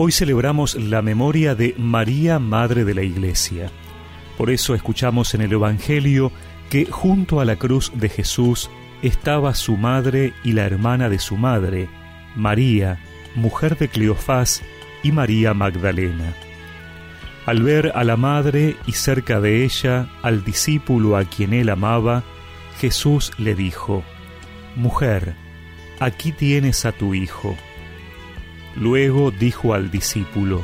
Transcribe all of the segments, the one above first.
Hoy celebramos la memoria de María, Madre de la Iglesia. Por eso escuchamos en el Evangelio que junto a la cruz de Jesús estaba su madre y la hermana de su madre, María, mujer de Cleofás, y María Magdalena. Al ver a la madre y cerca de ella al discípulo a quien él amaba, Jesús le dijo, Mujer, aquí tienes a tu hijo. Luego dijo al discípulo,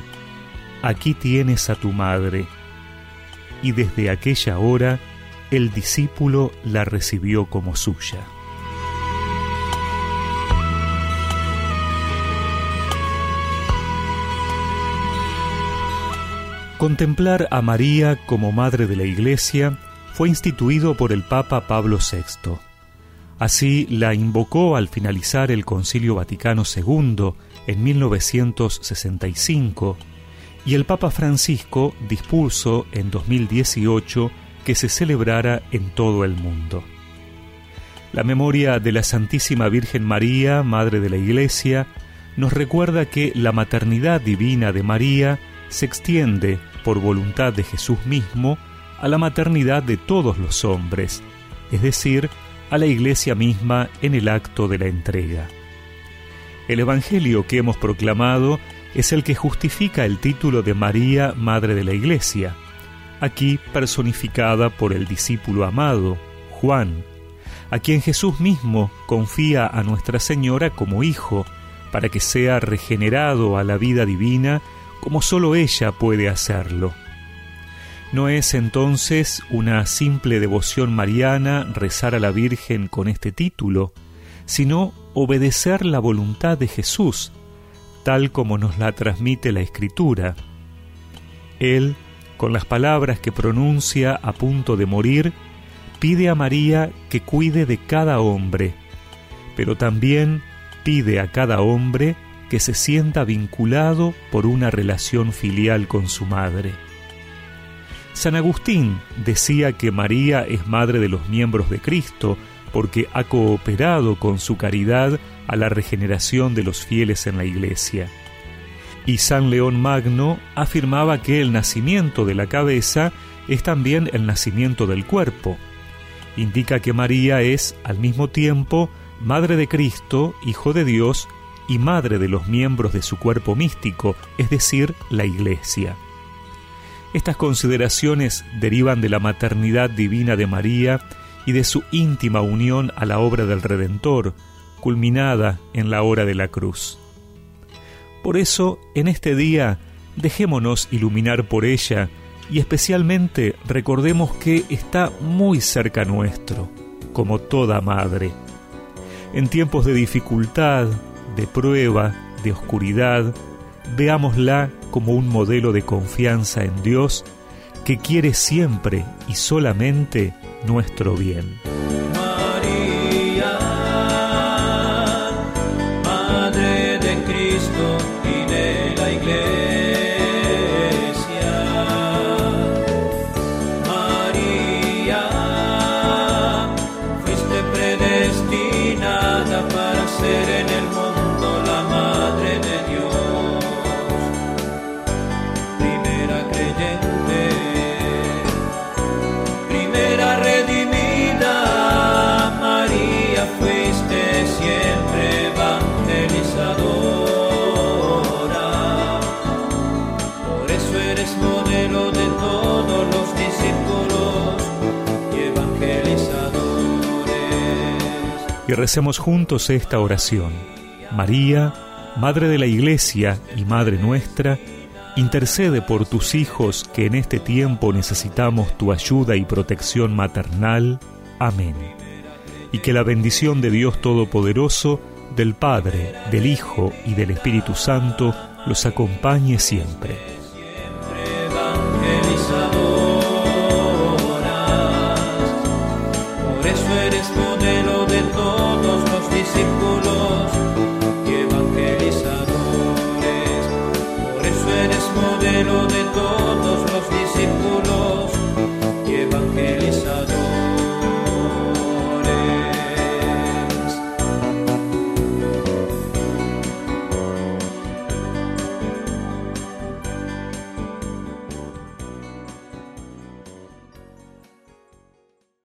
Aquí tienes a tu madre. Y desde aquella hora el discípulo la recibió como suya. Contemplar a María como Madre de la Iglesia fue instituido por el Papa Pablo VI. Así la invocó al finalizar el Concilio Vaticano II en 1965 y el Papa Francisco dispuso en 2018 que se celebrara en todo el mundo. La memoria de la Santísima Virgen María, Madre de la Iglesia, nos recuerda que la maternidad divina de María se extiende, por voluntad de Jesús mismo, a la maternidad de todos los hombres, es decir, a la Iglesia misma en el acto de la entrega. El Evangelio que hemos proclamado es el que justifica el título de María, Madre de la Iglesia, aquí personificada por el discípulo amado, Juan, a quien Jesús mismo confía a Nuestra Señora como hijo, para que sea regenerado a la vida divina como sólo ella puede hacerlo. No es entonces una simple devoción mariana rezar a la Virgen con este título, sino obedecer la voluntad de Jesús, tal como nos la transmite la Escritura. Él con las palabras que pronuncia a punto de morir, pide a María que cuide de cada hombre, pero también pide a cada hombre que se sienta vinculado por una relación filial con su madre. San Agustín decía que María es madre de los miembros de Cristo porque ha cooperado con su caridad a la regeneración de los fieles en la Iglesia y San León Magno afirmaba que el nacimiento de la cabeza es también el nacimiento del cuerpo. Indica que María es, al mismo tiempo, Madre de Cristo, Hijo de Dios, y Madre de los miembros de su cuerpo místico, es decir, la Iglesia. Estas consideraciones derivan de la maternidad divina de María y de su íntima unión a la obra del Redentor, culminada en la hora de la cruz. Por eso, en este día, dejémonos iluminar por ella y especialmente recordemos que está muy cerca nuestro, como toda madre. En tiempos de dificultad, de prueba, de oscuridad, veámosla como un modelo de confianza en Dios que quiere siempre y solamente nuestro bien. Y recemos juntos esta oración. María, Madre de la Iglesia y Madre nuestra, intercede por tus hijos que en este tiempo necesitamos tu ayuda y protección maternal. Amén. Y que la bendición de Dios Todopoderoso, del Padre, del Hijo y del Espíritu Santo los acompañe siempre. Por eso eres modelo de todos los discípulos y evangelizadores. Por eso eres modelo de todos los